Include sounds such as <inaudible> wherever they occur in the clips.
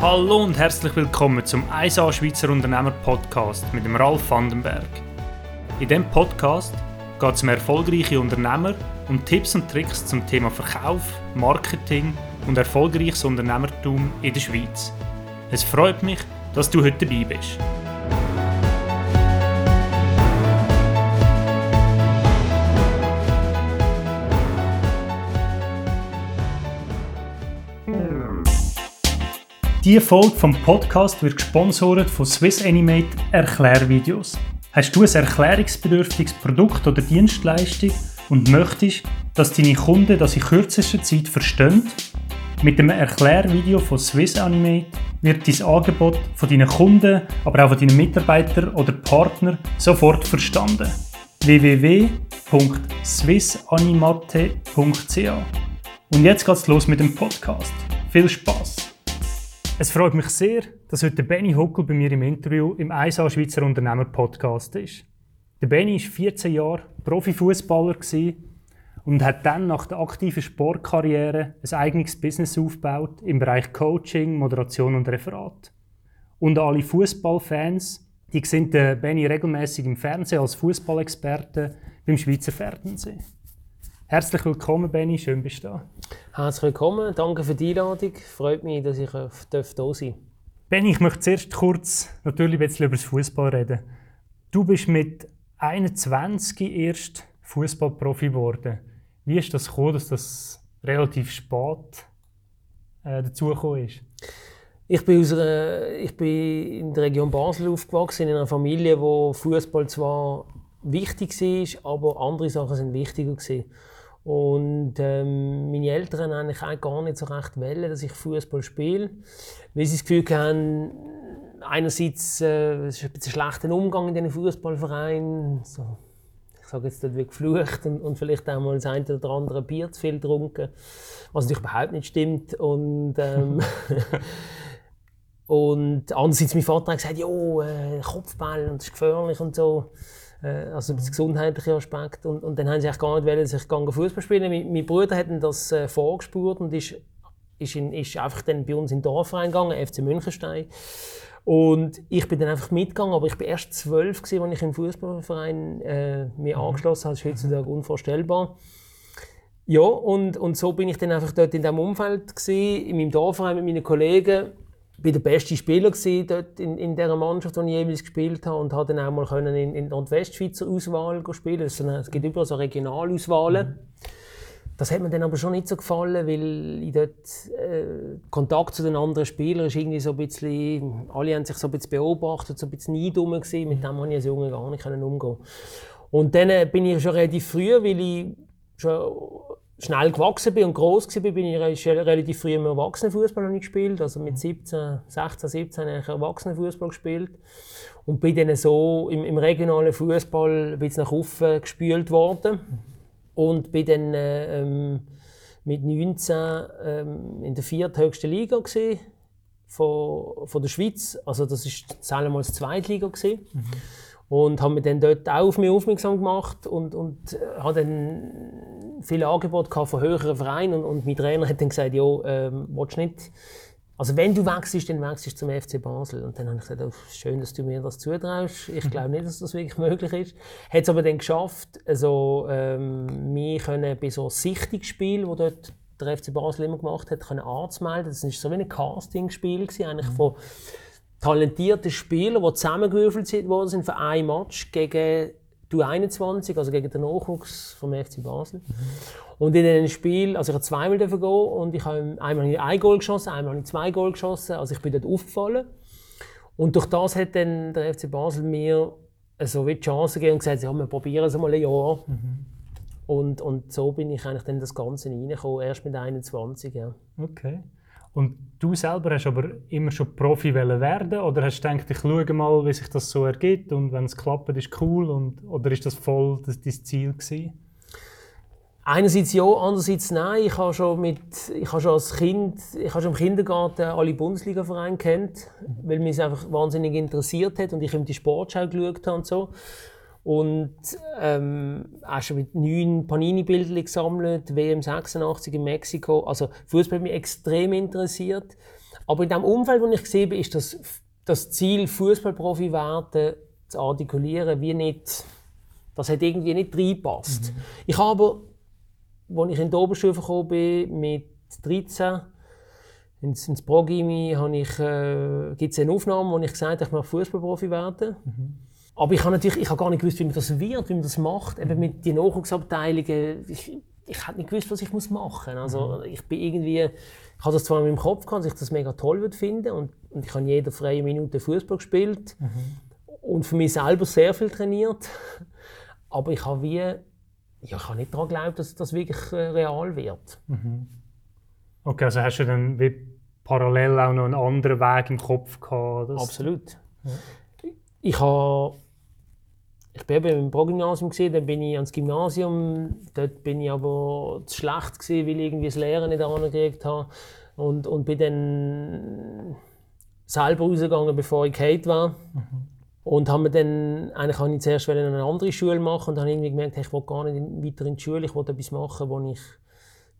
Hallo und herzlich willkommen zum 1A Schweizer Unternehmer Podcast mit dem Ralf Vandenberg. In diesem Podcast geht es um erfolgreiche Unternehmer und Tipps und Tricks zum Thema Verkauf, Marketing und erfolgreiches Unternehmertum in der Schweiz. Es freut mich, dass du heute dabei bist. Diese Folge vom Podcast wird gesponsert von Swiss Animate Erklärvideos. Hast du ein erklärungsbedürftiges Produkt oder Dienstleistung und möchtest, dass deine Kunden das in kürzester Zeit verstehen? Mit dem Erklärvideo von Swiss Animate wird dein Angebot von deinen Kunden, aber auch von deinen Mitarbeitern oder Partnern sofort verstanden. www.swissanimate.ca Und jetzt geht's los mit dem Podcast. Viel Spaß! Es freut mich sehr, dass heute Benny Huckel bei mir im Interview im 1A Schweizer Unternehmer Podcast ist. Der Benny war 14 Jahre Profifußballer und hat dann nach der aktiven Sportkarriere ein eigenes Business aufgebaut im Bereich Coaching, Moderation und Referat. Und alle Fußballfans, die sehen Benny regelmäßig im Fernsehen als Fußballexperte beim Schweizer Fernsehen. Herzlich willkommen, Benny. Schön, bist du da. Herzlich willkommen. Danke für die Einladung. Freut mich, dass ich hier sein darf. Benny, ich möchte zuerst kurz natürlich ein bisschen über das Fußball reden. Du bist mit 21 erst Fußballprofi geworden. Wie ist das gekommen, dass das relativ spät äh, dazugekommen ist? Ich bin, aus einer, ich bin in der Region Basel aufgewachsen, in einer Familie, wo Fußball zwar wichtig war, aber andere Sachen sind wichtiger waren. Und ähm, meine Eltern haben eigentlich auch gar nicht so recht wollen, dass ich Fußball spiele, weil sie das Gefühl haben, einerseits äh, es ist ein bisschen schlechter Umgang in diesen Fußballvereinen, so, ich sage jetzt dort wie geflucht und, und, vielleicht auch mal das eine oder andere Bier zu viel getrunken, was natürlich überhaupt nicht stimmt. Und, ähm, <laughs> und andererseits mein Vater hat gesagt, ja, äh, Kopfball und das ist gefährlich und so. Äh, also das gesundheitliche Aspekt. Und, und dann haben sie gar nicht wollen, dass ich Fußball spielen mein, mein Bruder hat das äh, vorgespurt und ist, ist, in, ist einfach dann bei uns in den Dorfverein gegangen, FC Münchenstein. Und ich bin dann einfach mitgegangen, aber ich bin erst zwölf, als ich im Fußballverein äh, mir mhm. angeschlossen habe. Das ist heutzutage unvorstellbar. Ja, und, und so bin ich dann einfach dort in diesem Umfeld, gewesen, in meinem Dorfverein mit meinen Kollegen bin der beste Spieler dort in, in dieser Mannschaft, die ich jeweils gespielt habe und habe dann auch mal können in, in Nordwestschweizer Auswahl spielen. Also, es gibt überall so Regionalauswahlen. Mhm. Das hat mir dann aber schon nicht so gefallen, weil ich dort äh, Kontakt zu den anderen Spielern ist irgendwie so ein bisschen, alle haben sich so ein bisschen beobachtet, so ein bisschen neidum gewesen, mit dem konnte ich als Junge gar nicht umgehen. Und dann äh, bin ich schon relativ früh, weil ich schon schnell gewachsen bin und groß war, bin ich relativ früh im Erwachsenenfußball gespielt. Also mit 17, 16, 17 habe ich Erwachsenenfußball gespielt. Und bin dann so im, im regionalen Fußball ein nach oben gespült worden. Und bin dann äh, ähm, mit 19 ähm, in der vierthöchsten Liga gewesen, von, von der Schweiz. Also das war damals Zweitliga. Gewesen. Mhm. Und habe mich dann dort auch auf mich aufmerksam gemacht und, und äh, habe dann viele Angebote von höheren Vereinen und, und mein Trainer hat dann gesagt, ja, ähm, willst nicht, also wenn du wechselst, dann wechselst du zum FC Basel. Und dann habe ich gesagt, oh, schön, dass du mir das zutraust. Ich glaube nicht, dass das wirklich <laughs> möglich ist. Hat es aber dann geschafft, also ähm, wir können bei so Sichtungsspielen, wo dort der FC Basel immer gemacht hat, können anzumelden. Das war so wie ein Castingspiel eigentlich mhm. von talentierte Spieler, die zusammengewürfelt worden sind für ein Match gegen die 21, also gegen den Nachwuchs vom FC Basel. Mhm. Und in diesem Spiel, also ich habe zweimal gehen und ich habe einmal ein Goal geschossen, einmal habe ich zwei Goal geschossen, also ich bin dort aufgefallen. Und durch das hat dann der FC Basel mir so wie die Chance gegeben und gesagt, ja, wir probieren es mal ein Jahr. Mhm. Und, und so bin ich eigentlich dann das Ganze reingekommen, erst mit 21. Ja. Okay. Und du selber hast aber immer schon Profi werden oder hast du gedacht, ich schaue mal, wie sich das so ergibt und wenn es klappt, ist cool und, oder ist das voll das, dein Ziel gewesen? Einerseits ja, andererseits nein. Ich habe schon, mit, ich habe schon als Kind, ich habe schon im Kindergarten alle Bundesliga-Vereine kennt, weil mich es einfach wahnsinnig interessiert hat und ich eben die Sportschau geschaut habe und so. Und ähm, auch schon mit neun Panini-Bildern gesammelt, WM 86 in Mexiko. Also Fußball hat mich extrem interessiert. Aber in dem Umfeld, wo ich gesehen bin, ist das, das Ziel, Fußballprofi werden, zu artikulieren, wie nicht, das hat irgendwie nicht reinpasst. Mhm. Ich habe, als ich in die Oberstufe gekommen bin, mit 13, ins, ins Progimi, äh, gibt es eine Aufnahme, wo ich gesagt habe, ich möchte Fußballprofi werden. Mhm. Aber ich habe natürlich ich habe gar nicht gewusst, wie man das wird, wie man das macht. Eben mit den Nachwuchsabteilungen. Ich, ich habe nicht gewusst, was ich machen muss. Also, ich bin irgendwie, ich habe das zwar in meinem Kopf gehabt, dass ich das mega toll würde finden und, und ich habe jede freie Minute Fußball gespielt mhm. und für mich selber sehr viel trainiert. Aber ich habe wie, ja, ich habe nicht daran geglaubt, dass das wirklich äh, real wird. Mhm. Okay, also hast du dann wie parallel auch noch einen anderen Weg im Kopf gehabt? Absolut. Ja. Ich habe ich bin eben im Progymnasium gesehen, dann bin ich ans Gymnasium. Dort bin ich aber zu schlecht gewesen, weil ich irgendwie das Lehren nicht angekriegt habe und und bin dann selber rausgegangen, bevor ich Kate war. Mhm. Und habe mir dann, eigentlich habe ich zuerst eine andere Schule machen und habe irgendwie gemerkt, ich will gar nicht weiter in die Schule, ich will etwas machen, wo ich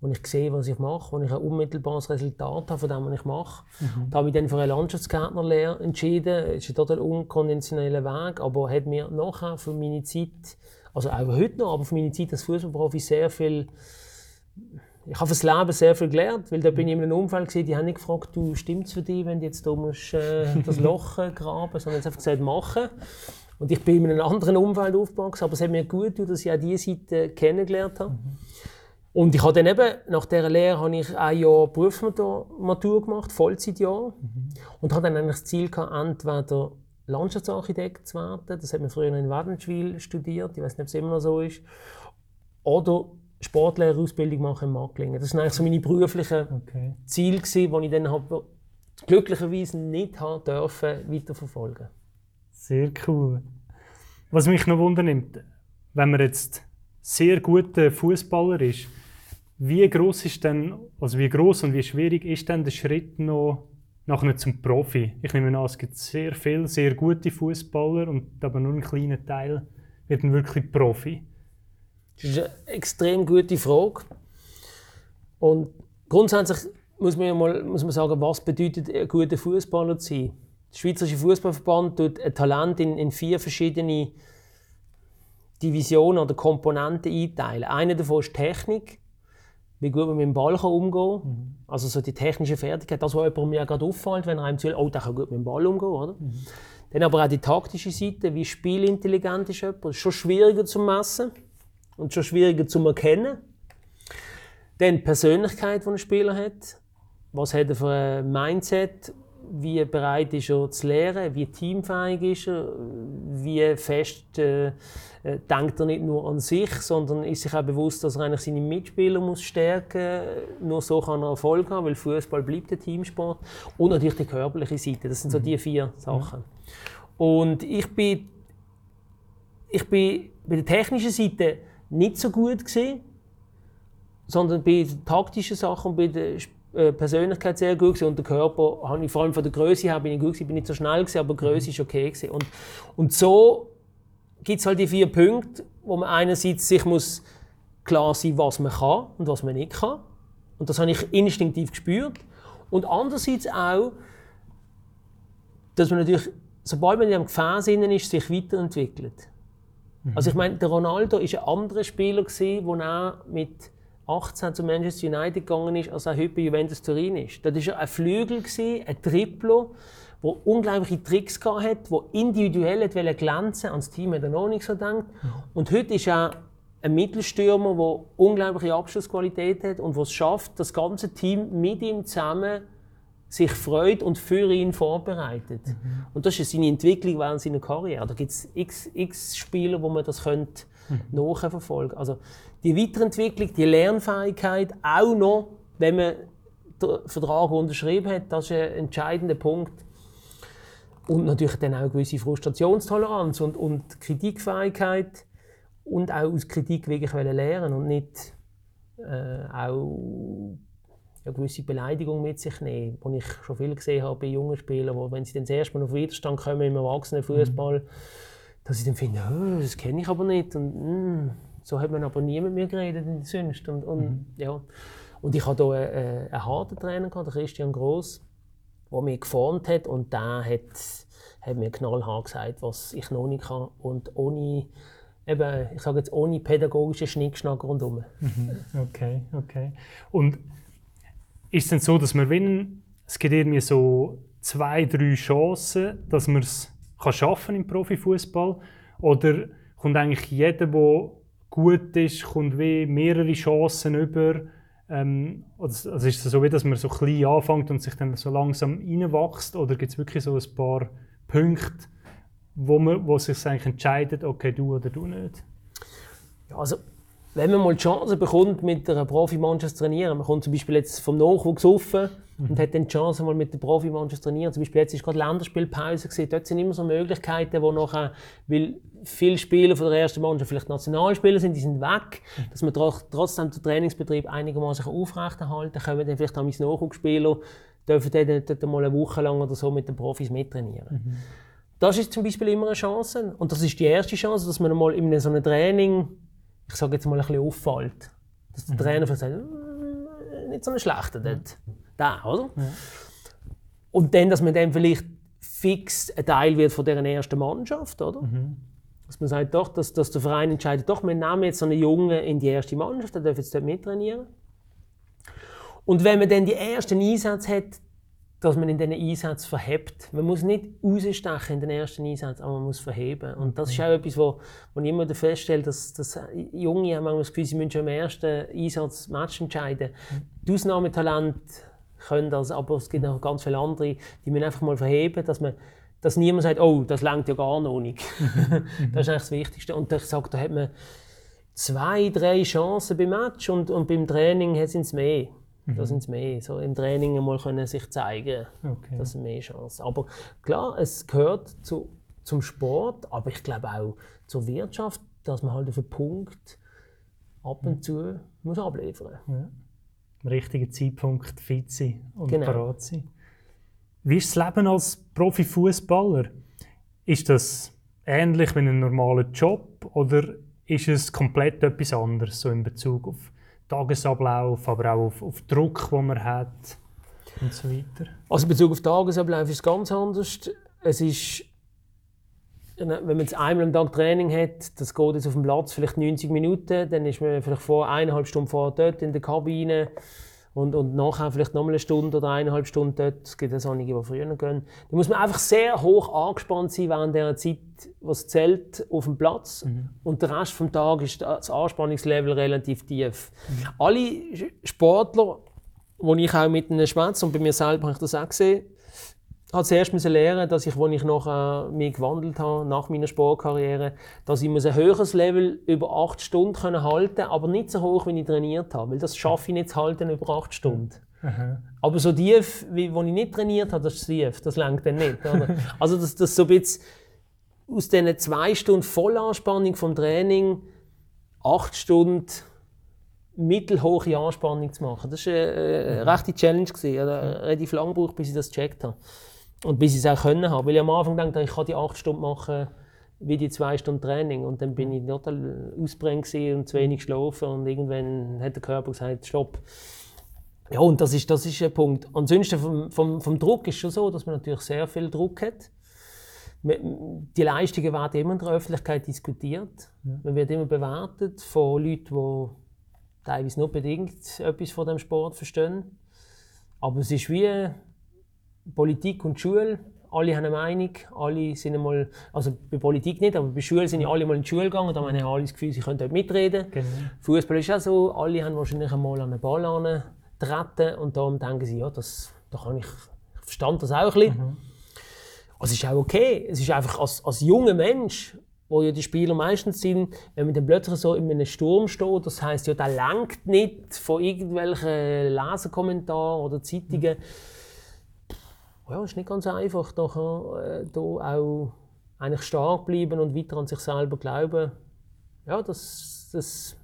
wo ich sehe, was ich mache, wo ich ein unmittelbares Resultat habe von dem, was ich mache. Mhm. Da habe ich dann für eine Landschaftsgärtnerlehre entschieden. Das ist ein total unkonventioneller Weg, aber hat mir nachher für meine Zeit, also auch heute noch, aber für meine Zeit als Fußballprofi sehr viel ich habe fürs Leben sehr viel gelernt, weil da bin ich in einem Umfeld gesehen, die haben nicht gefragt, du stimmt's für dich, wenn du jetzt da musst, äh, <laughs> das Loch äh, graben, sondern einfach gesagt, machen. Und ich bin in einem anderen Umfeld aufgewachsen, aber es hat mir gut getan, dass ich auch diese Seite kennengelernt habe. Mhm. Und ich habe dann eben, nach dieser Lehre habe ich ein Jahr Berufsmatur gemacht, Vollzeitjahr. Mhm. Und habe dann eigentlich das Ziel gehabt, entweder Landschaftsarchitekt zu werden, das hat man früher in Wädenswil studiert, ich weiß nicht, ob es immer noch so ist, oder Sportlehrerausbildung machen in Macklingen. Das waren eigentlich so meine beruflichen okay. Ziele, die ich dann habe, glücklicherweise nicht haben dürfen, weiterverfolgen Sehr cool. Was mich noch wundernimmt, wenn man jetzt sehr guter Fußballer ist, wie groß ist denn, also wie groß und wie schwierig ist denn der Schritt noch nachher zum Profi? Ich nehme an, es gibt sehr viele sehr gute Fußballer und aber nur ein kleiner Teil wird dann wirklich Profi. Das ist eine extrem gute Frage. Und grundsätzlich muss man, mal, muss man sagen, was bedeutet ein guter Fußballer zu sein? Der Schweizerische Fußballverband tut ein Talent in, in vier verschiedene Divisionen oder Komponenten einteilen. Eine davon ist Technik wie gut man mit dem Ball kann umgehen kann. Mhm. Also so die technische Fertigkeit, das, was jemandem ja gerade auffällt, wenn er einem zuhört, oh, der kann gut mit dem Ball umgehen. Oder? Mhm. Dann aber auch die taktische Seite, wie spielintelligent ist jemand. Schon schwieriger zu messen und schon schwieriger zu erkennen. Dann die Persönlichkeit, die ein Spieler hat. Was hat er für ein Mindset? Wie bereit ist er zu lernen? Wie teamfähig ist er? Wie fest äh, äh, denkt er nicht nur an sich, sondern ist sich auch bewusst, dass er eigentlich seine Mitspieler muss stärken muss. Nur so kann er Erfolg haben, weil Fußball bleibt ein Teamsport. Und natürlich die körperliche Seite. Das sind so die mhm. vier Sachen. Und ich bin, ich bin bei der technischen Seite nicht so gut gesehen, sondern bei den taktischen Sachen und bei der äh, Persönlichkeit sehr gut gewesen. und der Körper habe ich vor allem von der Größe her bin ich gut gewesen, bin nicht so schnell gewesen, aber die Größe ist okay gewesen. und und so gibt es halt die vier Punkte, wo man einerseits sich muss klar sein, was man kann und was man nicht kann. Und das habe ich instinktiv gespürt. Und andererseits auch, dass man natürlich, sobald man in einem Gefäß ist, sich weiterentwickelt. Mhm. Also ich meine, der Ronaldo ist ein anderer Spieler gewesen, wo er mit 18 zu Manchester United gegangen ist, als er heute bei Juventus Turin ist. Das war ein Flügel, ein Triplo, der unglaubliche Tricks hatte, der individuell glänzen Ans Team hat er noch nicht so gedacht. Und heute ist er ein Mittelstürmer, der unglaubliche Abschlussqualität hat und es schafft, das ganze Team mit ihm zusammen sich freut und für ihn vorbereitet. Mhm. Und das ist seine Entwicklung während seiner Karriere. Da gibt es x, x Spieler, wo man das könnte mhm. nachverfolgen Also die Weiterentwicklung, die Lernfähigkeit, auch noch, wenn man den Vertrag unterschrieben hat, das ist ein entscheidender Punkt. Und natürlich dann auch eine gewisse Frustrationstoleranz und, und Kritikfähigkeit und auch aus Kritik wirklich lernen und nicht äh, auch eine gewisse Beleidigung mit sich nehmen, die ich schon viel gesehen habe bei jungen Spielern, wo wenn sie dann das erste Mal auf Widerstand kommen im Erwachsenenfußball, mhm dass ich dann finde, oh, das kenne ich aber nicht. Und, mm, so hat man aber nie mit mir geredet in sonst. Und, und, mhm. ja. und ich hatte hier einen, einen harten Trainer, gehabt, Christian Gross, der mich geformt hat und der hat, hat mir knallhart gesagt, was ich noch nicht kann. Und ohne, eben, ich sage jetzt, ohne pädagogischen Schnickschnack rundherum. Mhm. Okay, okay. Und ist es denn so, dass man, wenn es gibt irgendwie so zwei, drei Chancen, dass man es schaffen im Profifußball? Oder kommt eigentlich jeder, der gut ist, kommt wie mehrere Chancen über? Ähm, also ist es so, wie, dass man so klein anfängt und sich dann so langsam reinwächst? Oder gibt es wirklich so ein paar Punkte, wo, man, wo sich eigentlich entscheidet, okay, du oder du nicht? Ja, also wenn man mal die Chance bekommt, mit einer Profimannschaft zu trainieren, man kommt zum Beispiel jetzt vom Nachwuchs offen mhm. und hat dann die Chance, mal mit der Profimannschaft zu trainieren. Zum Beispiel jetzt ist gerade Länderspielpause gewesen. Dort sind immer so Möglichkeiten, wo nachher, weil viele Spieler von der ersten Mannschaft vielleicht Nationalspieler sind, die sind weg, dass man trotzdem den Trainingsbetrieb einigermaßen aufrechterhalten kann, können dann vielleicht auch meine Nachwuchsspieler dürfen dann dort mal eine Woche lang oder so mit den Profis mittrainieren. Mhm. Das ist zum Beispiel immer eine Chance. Und das ist die erste Chance, dass man mal in so einem Training ich sage jetzt mal, ein bisschen auffällt. Dass der mhm. Trainer sagt, äh, nicht so ein schlechter dort. Da, oder? Ja. Und dann, dass man dann vielleicht fix ein Teil wird von dieser ersten Mannschaft, oder? Mhm. Dass man sagt, doch, dass, dass der Verein entscheidet, doch, wir nehmen jetzt so einen Jungen in die erste Mannschaft, der darf jetzt dort mittrainieren. Und wenn man dann die ersten Einsätze hat, dass man in diesen Einsätzen verhebt. Man muss nicht rausstechen in den ersten Einsätzen, aber man muss verheben. Und das ist auch etwas, wo, wo ich immer feststelle, dass, dass Junge haben manchmal das Gefühl, sie müssen schon im ersten Einsatz Match entscheiden. Die Ausnahmetalent können das, aber es gibt noch ganz viele andere, die müssen einfach mal verheben, dass man dass niemand sagt, oh, das langt ja gar noch nicht. <laughs> das ist eigentlich das Wichtigste. Und ich sage, da hat man zwei, drei Chancen beim Match und, und beim Training sind es mehr. Mhm. Da sind es mehr. So im Training mal können sich zeigen. Okay. Das sind mehr Chancen. Aber klar, es gehört zu, zum Sport, aber ich glaube auch zur Wirtschaft, dass man halt auf einen Punkt ab und mhm. zu muss abliefern muss. Ja. Am richtigen Zeitpunkt fit sein und genau. parat sein. Wie ist das Leben als Profifußballer? Ist das ähnlich wie ein normaler Job oder ist es komplett etwas anderes so in Bezug auf Tagesablauf, aber auch auf, auf Druck, den man hat und so weiter? Also in Bezug auf Tagesablauf ist es ganz anders. Es ist, wenn man einmal am Tag Training hat, das geht jetzt auf dem Platz vielleicht 90 Minuten, dann ist man vielleicht vor eineinhalb Stunden vorher dort in der Kabine und, und nachher vielleicht noch eine Stunde oder eineinhalb Stunden dort. Es gibt auch einige, die früher gehen. Da muss man einfach sehr hoch angespannt sein während der Zeit, was zählt, auf dem Platz. Mhm. Und der Rest des Tages ist das Anspannungslevel relativ tief. Mhm. Alle Sportler, wo ich auch mit ihnen schwätze, und bei mir selber habe ich das auch gesehen, habe zuerst müssen lernen, dass ich, als ich noch mich gewandelt habe nach meiner Sportkarriere, dass ich ein höheres Level über acht Stunden können halten, aber nicht so hoch, wie ich trainiert habe, weil das schaffe ich nicht zu halten über acht Stunden. Mhm. Aber so tief, wie wo ich nicht trainiert habe, das ist tief, das lenkt dann nicht. Oder? <laughs> also das, das so ein bisschen aus diesen zwei Stunden Vollanspannung vom Training acht Stunden mittelhohe Anspannung zu machen. Das war eine, eine rechte Challenge. Ich habe relativ lange gebraucht, bis ich das gecheckt habe. Und bis ich es auch können habe. Weil ich am Anfang dachte, ich kann die acht Stunden machen wie die zwei Stunden Training. Und dann bin ich total ausbrennt und zu wenig geschlafen. Und irgendwann hat der Körper gesagt, stopp. Ja, und das ist, das ist ein Punkt. Ansonsten vom, vom, vom Druck ist es schon so, dass man natürlich sehr viel Druck hat. Die Leistungen werden immer in der Öffentlichkeit diskutiert. Ja. Man wird immer bewertet von Leuten, die teilweise nur bedingt etwas von dem Sport verstehen. Aber es ist wie Politik und Schule, alle haben eine Meinung, alle sind einmal, also bei Politik nicht, aber bei Schule sind ja alle mal in die Schule gegangen, da haben ja alle das Gefühl, sie können dort mitreden. Genau. Fußball ist auch so, alle haben wahrscheinlich einmal an den Ball treten und darum denken sie, ja, das, da kann ich, ich verstand das auch ein bisschen. Mhm. Also es ist auch okay, es ist einfach als, als junger Mensch, wo ja die Spieler meistens sind, wenn man dann plötzlich so in einem Sturm steht, das heißt ja, der langt nicht von irgendwelchen Leserkommentaren oder Zeitungen. Mhm ja, es ist nicht ganz einfach, nachher, äh, da auch eigentlich stark bleiben und weiter an sich selber glauben. Ja, das, das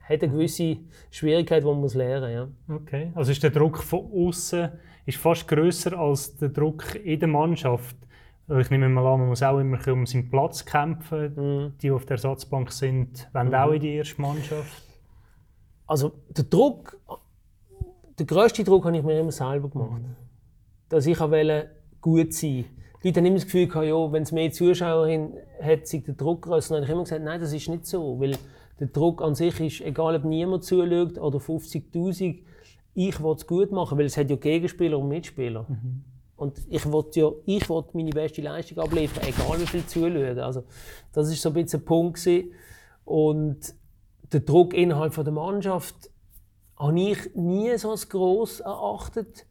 hat eine gewisse Schwierigkeit, die man muss lernen muss. Ja. Okay, also ist der Druck von außen fast größer als der Druck in der Mannschaft. Ich nehme mal an, man muss auch immer um seinen Platz kämpfen. Mhm. Die, die auf der Ersatzbank sind, wollen mhm. auch in die erste Mannschaft. Also der Druck, der grösste Druck habe ich mir immer selber gemacht. Mhm. Dass ich wollte gut sein. Die Leute haben immer das Gefühl, gehabt, ja, wenn es mehr Zuschauer hat, sei der Druck. Und ich habe immer gesagt, nein, das ist nicht so. Weil der Druck an sich ist, egal ob niemand zuschaut oder 50'000, ich will es gut machen, weil es hat ja Gegenspieler und Mitspieler. Mhm. Und ich wollte ja, ich wollte meine beste Leistung abliefern, egal wie viel zuschauen. Also, das war so ein bisschen ein Punkt. Gewesen. Und der Druck innerhalb der Mannschaft habe ich nie so gross erachtet.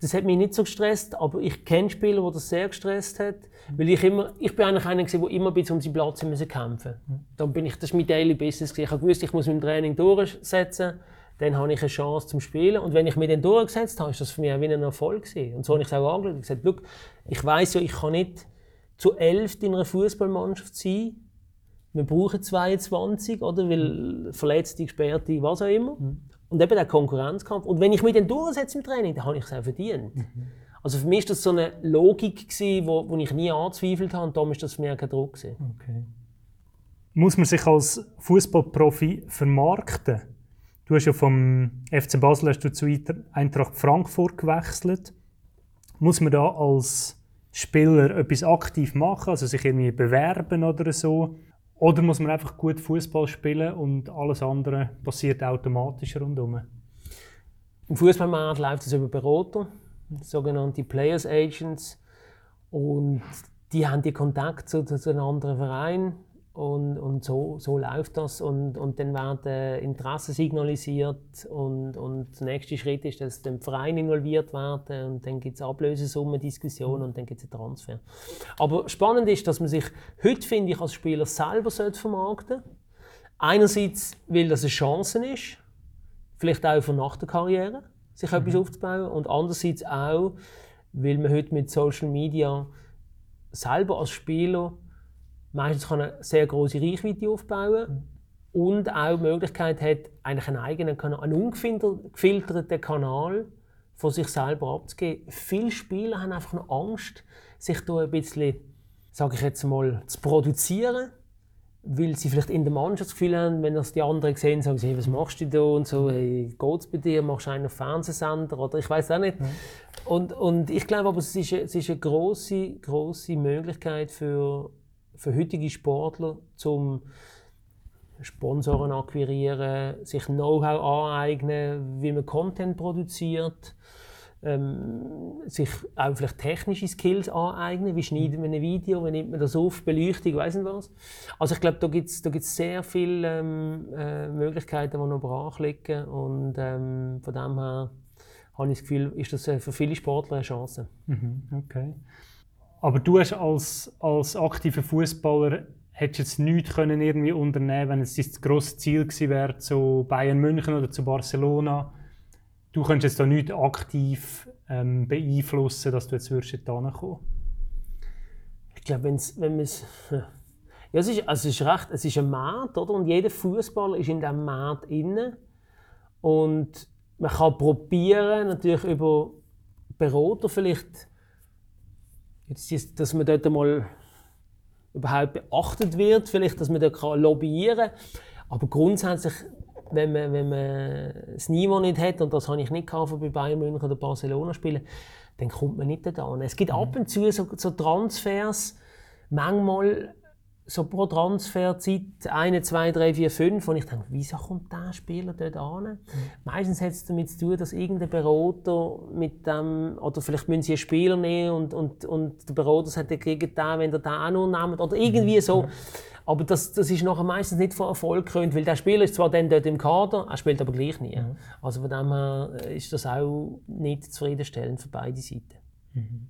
Das hat mich nicht so gestresst, aber ich kenne Spieler, die das sehr gestresst hat. Weil ich immer, ich bin eigentlich einer der immer ein um seinen Platz müssen kämpfen musste. Dann bin ich, das war mein Daily Business. Ich wusste, ich muss mein Training durchsetzen dann habe ich eine Chance zum Spielen. Und wenn ich mich dann durchgesetzt habe, ist das für mich auch wieder ein Erfolg gewesen. Und so habe ich es auch angeschaut. Ich gesagt, ich weiß ja, ich kann nicht zu elf in einer Fußballmannschaft sein. Wir brauchen 22, oder? Weil Verletzte, Gesperrte, was auch immer. Mhm. Und eben der Konkurrenzkampf. Und wenn ich mich dann durchsetze im Training, dann habe ich es auch verdient. Mhm. Also für mich war das so eine Logik, die wo, wo ich nie angezweifelt habe. Und darum war das für mich auch kein Druck. Okay. Muss man sich als Fußballprofi vermarkten? Du hast ja vom FC Basel hast du zu Eintracht Frankfurt gewechselt. Muss man da als Spieler etwas aktiv machen, also sich irgendwie bewerben oder so? Oder muss man einfach gut Fußball spielen und alles andere passiert automatisch rundherum? Im Fußballmarkt läuft es über Berater, sogenannte Players Agents. Und die haben die Kontakt zu, zu einem anderen Verein und, und so, so läuft das. Und, und dann werden Interessen signalisiert. Und, und der nächste Schritt ist, dass der Verein involviert werden. Und dann gibt es Ablösesummen-Diskussionen und dann gibt es einen Transfer. Aber spannend ist, dass man sich heute, finde ich, als Spieler selber vermarkten sollte. Einerseits, weil das eine Chance ist, vielleicht auch für nach der Karriere, sich mhm. etwas aufzubauen. Und andererseits auch, weil man heute mit Social Media selber als Spieler meistens kann eine sehr große Reichweite aufbauen mhm. und auch die Möglichkeit hat, eigentlich einen eigenen Kanal, einen ungefilterten Kanal von sich selber abzugeben. Viele Spieler haben einfach noch Angst, sich da ein bisschen, sage ich jetzt mal, zu produzieren, weil sie vielleicht in der Mannschaft das Gefühl haben, wenn das die anderen sehen, sagen sie, hey, was machst du da und so, hey, geht's bei dir, machst du einen Fernsehsender oder ich weiß auch nicht. Mhm. Und, und ich glaube aber, es ist, es ist eine große, große Möglichkeit für für heutige Sportler, zum Sponsoren akquirieren, sich Know-how aneignen, wie man Content produziert, ähm, sich auch vielleicht technische Skills aneignen, wie schneidet man ein Video, wie nimmt man das auf, Beleuchtung, weiß nicht was. Also ich glaube, da gibt es da gibt's sehr viele ähm, äh, Möglichkeiten, die noch brach liegen und ähm, von dem her habe ich das Gefühl, ist das für viele Sportler eine Chance. Mhm, okay. Aber du hast als, als aktiver Fußballer hättest jetzt nichts können irgendwie unternehmen, wenn es das grosse Ziel gewesen wäre zu Bayern München oder zu Barcelona. Du könntest jetzt da nichts aktiv ähm, beeinflussen, dass du jetzt würdest kommen. Ich glaube, wenn man es <laughs> ja, es ist, also es ist recht, es ist ein Markt, oder? Und jeder Fußballer ist in diesem Markt inne und man kann probieren, natürlich über Berater vielleicht Jetzt, dass man dort mal überhaupt beachtet wird, vielleicht, dass man dort lobbyieren kann. Aber grundsätzlich, wenn man, wenn man das Niveau nicht hat, und das habe ich nicht gehabt, bei Bayern München oder Barcelona spielen, dann kommt man nicht da. Es gibt mhm. ab und zu so, so Transfers, manchmal so pro Transferzeit 1, 2, 3, 4, 5, und ich denke, wieso kommt der Spieler dort an? Mhm. Meistens hat es damit zu tun, dass irgendein Berater mit dem, oder vielleicht müssen sie einen Spieler nehmen und, und, und der Berater sagt, der kriegt den, wenn der den auch noch nimmt, oder irgendwie so. Mhm. Aber das, das ist nachher meistens nicht von Erfolg gekrönt, weil der Spieler ist zwar dann dort im Kader, er spielt aber gleich nie. Mhm. Also von dem her ist das auch nicht zufriedenstellend für beide Seiten. Mhm.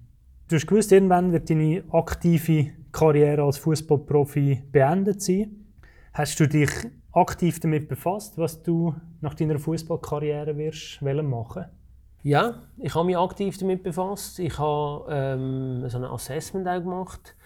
Du hast gewusst, irgendwann wird deine aktive Karriere als Fußballprofi beendet sein. Hast du dich aktiv damit befasst, was du nach deiner Fußballkarriere wirst machen? Ja, ich habe mich aktiv damit befasst. Ich habe ähm, so ein Assessment auch gemacht.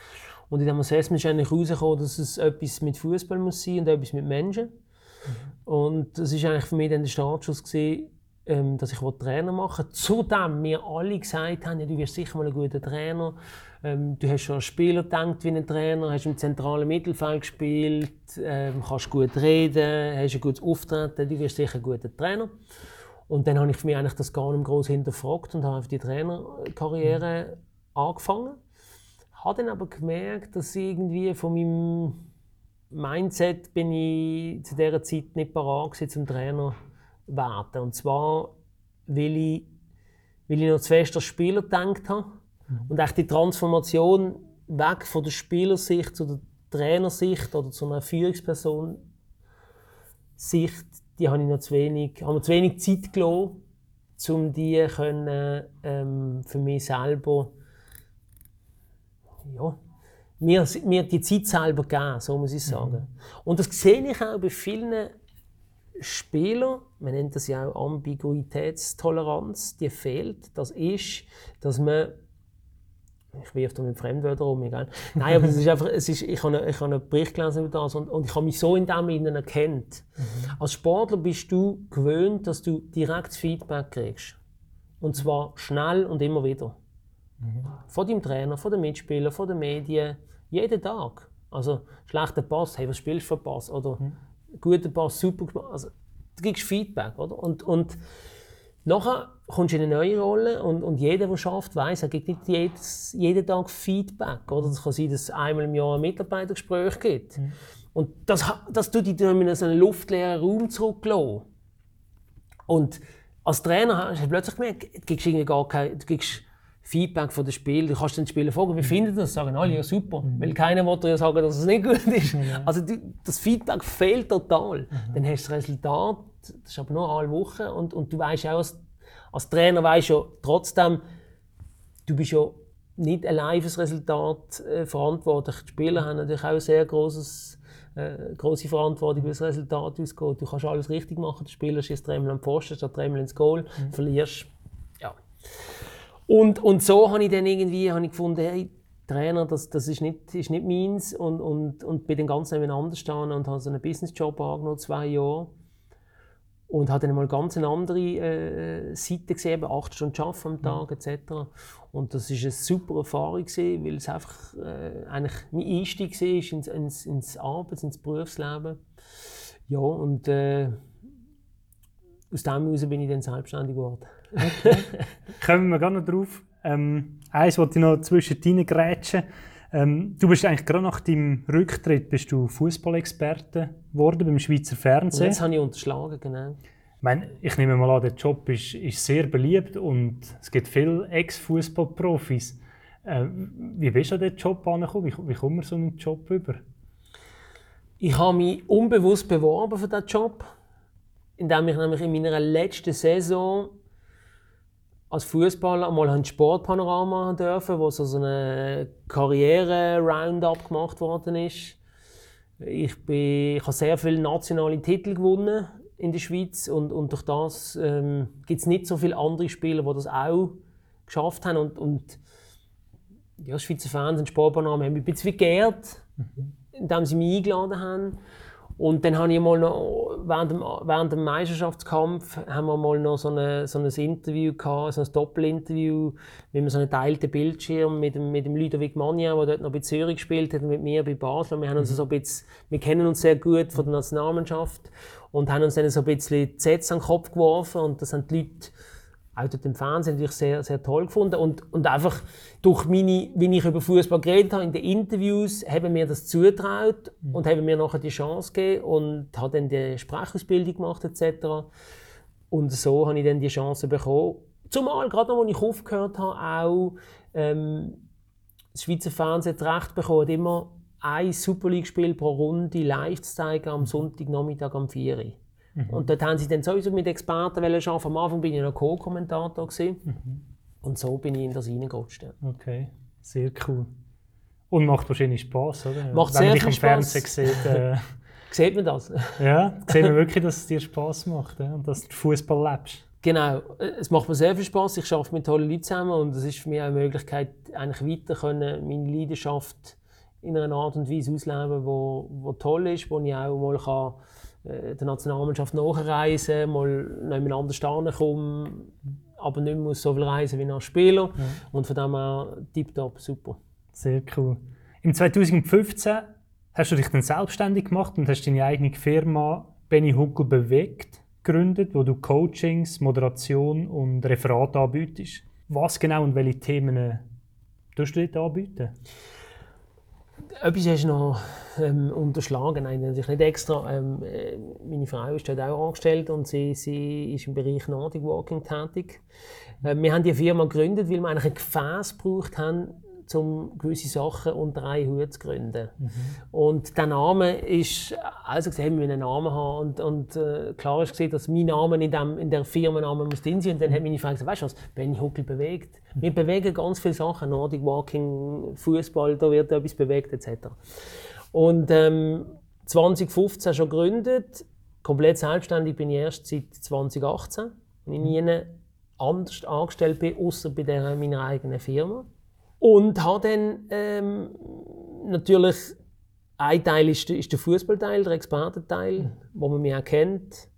Und in diesem Assessment ist eigentlich herausgekommen, dass es etwas mit Fußball muss sein und etwas mit Menschen. Mhm. Und das ist eigentlich für mich dann der Startschuss gewesen, ähm, dass ich Trainer machen will. Zudem mir alle gesagt haben, ja, du wirst sicher mal ein guter Trainer. Ähm, du hast schon als Spieler gedacht wie ein Trainer, hast im zentralen Mittelfeld gespielt, ähm, kannst gut reden, hast ein gutes Auftreten, du wirst sicher ein guter Trainer. Und dann habe ich mich eigentlich das gar nicht groß hinterfragt und habe die Trainerkarriere mhm. angefangen. Habe dann aber gemerkt, dass irgendwie von meinem Mindset bin ich zu dieser Zeit nicht parat war, zum Trainer werden. Und zwar, weil ich, weil ich noch zu fest als Spieler gedacht habe mhm. und echt die Transformation weg von der Spielersicht zu der Trainersicht oder zu einer Führungsperson Sicht, die habe ich noch zu wenig, haben mir zu wenig Zeit gelassen, um die können, ähm, für mich selber ja, mir, mir die Zeit selber geben, so muss ich sagen. Mhm. Und das sehe ich auch bei vielen Spielern, man nennt das ja auch Ambiguitätstoleranz, die fehlt. Das ist, dass man ich wirf da mit Fremdwörtern um, egal. Nein, aber es ist einfach, es ist, ich, habe, ich habe einen Bericht gelesen über das und, und ich habe mich so in dem Innen erkannt. Mhm. Als Sportler bist du gewöhnt, dass du direkt Feedback kriegst. Und zwar schnell und immer wieder. Mhm. Von deinem Trainer, von den Mitspielern, von den Medien, jeden Tag. Also, schlechter Pass, hey, was spielst du für Pass? Oder mhm. Guter Pass, super gemacht. Also, du kriegst Feedback, oder? Und, und nachher kommst du in eine neue Rolle und, und jeder, der schafft, weiß, er gibt nicht jedes, jeden Tag Feedback. Oder? Es kann sein, dass es einmal im Jahr ein Mitarbeitergespräch gibt. Mhm. Und das, das tut dich in so einen luftleeren Raum zurücklassen. Und als Trainer hast du plötzlich gemerkt, du kriegst irgendwie gar kein, du kriegst Feedback von den Spielern. Du kannst den Spielern fragen, wie finden das? Sagen alle, ja super. Mhm. Weil keiner will dir sagen, dass es nicht gut ist. Ja. Also das Feedback fehlt total. Mhm. Dann hast du das Resultat, das ist aber nur alle Wochen und, und du weißt auch, als, als Trainer weißt ja trotzdem, du bist ja nicht allein für das Resultat äh, verantwortlich. Die Spieler haben natürlich auch ein sehr großes äh, große Verantwortung, wie das Resultat ausgeht. Du kannst alles richtig machen. Der Spieler schießt dreimal am Pfosten, statt dreimal ins Goal, mhm. verlierst. Ja. Und, und so habe ich dann irgendwie habe ich gefunden, hey, Trainer, das, das ist, nicht, ist nicht meins und, und, und bin dann ganz nebeneinander gestanden und habe so einen Businessjob angenommen, zwei Jahre. Und habe dann mal ganz eine andere äh, Seite gesehen, acht Stunden arbeiten am Tag etc. Und das war eine super Erfahrung, gewesen, weil es einfach äh, eigentlich mein Einstieg war ins, ins, ins Arbeits-, ins Berufsleben. Ja, und äh, aus dem heraus bin ich dann selbstständig geworden. Okay. <laughs> Kommen wir gar noch drauf. Ähm, eins wollte ich noch zwischen deinen grätschen. Ähm, du bist eigentlich gerade nach deinem Rücktritt bist du Fußballexperte geworden beim Schweizer Fernsehen. Und jetzt habe ich unterschlagen, genau. Ich, meine, ich nehme mal an, der Job ist, ist sehr beliebt und es gibt viele Ex-Fußballprofis. Äh, wie bist du an diesen Job angekommen? Wie, wie kommt man so einen Job über? Ich habe mich unbewusst beworben für diesen Job, indem ich nämlich in meiner letzten Saison als Fußballer einmal ein Sportpanorama machen dürfen, wo so eine Karriere-Roundup gemacht worden ist. Ich, bin, ich habe sehr viele nationale Titel gewonnen in der Schweiz und, und durch das ähm, gibt es nicht so viele andere Spieler, die das auch geschafft haben. Und, und ja, Schweizer Fans und Sportpanorama haben mich ein bisschen geehrt, mhm. indem sie mich eingeladen haben. Und dann habe ich mal noch, während dem, während dem Meisterschaftskampf haben wir mal noch so, eine, so ein Interview gehabt, so ein Doppelinterview, wie man so einen teilten Bildschirm mit dem, mit dem Ludovic Magna, der dort noch bei Zürich gespielt hat, und mit mir bei Basel. Und wir, haben uns mhm. so ein bisschen, wir kennen uns sehr gut von der Nationalmannschaft und haben uns dann so ein bisschen Sätze an den Kopf geworfen und das haben die Leute auch durch den Fernsehen natürlich sehr, sehr toll gefunden. Und, und einfach durch meine, wie ich über Fußball geredet habe in den Interviews, haben mir das zutraut mhm. und haben mir nachher die Chance gegeben und habe dann die Sprachausbildung gemacht etc. Und so habe ich dann die Chance bekommen. Zumal, gerade noch, als ich aufgehört habe, auch ähm, das Schweizer Fernsehen hat recht bekommen, immer ein Super League-Spiel pro Runde live zu zeigen am Sonntagnachmittag um 4 Uhr. Mhm. Und dort haben sie dann sowieso mit Experten arbeiten. Am Anfang bin ich noch Co-Kommentator. Mhm. Und so bin ich in das reingerutscht. Okay, sehr cool. Und macht wahrscheinlich Spass, oder? Macht Wenn sehr viel Spaß. Wenn Fernsehen sieht, äh, <laughs> sieht man das? <laughs> ja, sieht man wirklich, dass es dir Spass macht ja? und dass du Fußball lebst. Genau, es macht mir sehr viel Spaß. Ich arbeite mit tollen Leuten zusammen und es ist für mich auch eine Möglichkeit, eigentlich weiter können, meine Leidenschaft in einer Art und Weise ausleben, wo, wo toll ist, wo ich auch mal kann der Nationalmannschaft nachreisen, mal noch anders kommen, aber nicht mehr so viel reisen wie als Spieler. Ja. Und von dem her tiptop, super. Sehr cool. Im 2015 hast du dich dann selbstständig gemacht und hast deine eigene Firma Benny Huckel bewegt gegründet, wo du Coachings, Moderation und Referat anbietest. Was genau und welche Themen äh, tust du dort anbieten? Etwas hast du noch ähm, unterschlagen, nein, natürlich nicht extra. Ähm, äh, meine Frau ist dort auch angestellt und sie, sie ist im Bereich Nordic Walking tätig. Äh, wir haben die Firma gegründet, weil wir eigentlich ein Gefäß gebraucht haben, um gewisse Sachen unter einen Hut zu gründen. Mhm. Und der Name ist, also gesagt, wir einen Namen haben und, und äh, klar ist gesehen, dass mein Name in, dem, in der Firmenname muss drin sein. Und dann mhm. hat meine Frau gesagt, weißt du was, Benny Huckel bewegt. Mhm. Wir bewegen ganz viele Sachen, Nordic Walking, Fußball, da wird etwas bewegt etc. Und ähm, 2015 schon gegründet, komplett selbstständig bin ich erst seit 2018 und ich nie anders angestellt bin, außer bei der, meiner eigenen Firma. Und habe dann ähm, natürlich, ein Teil ist, ist der Fußballteil, der Expertenteil, mhm. wo man mich auch kennt.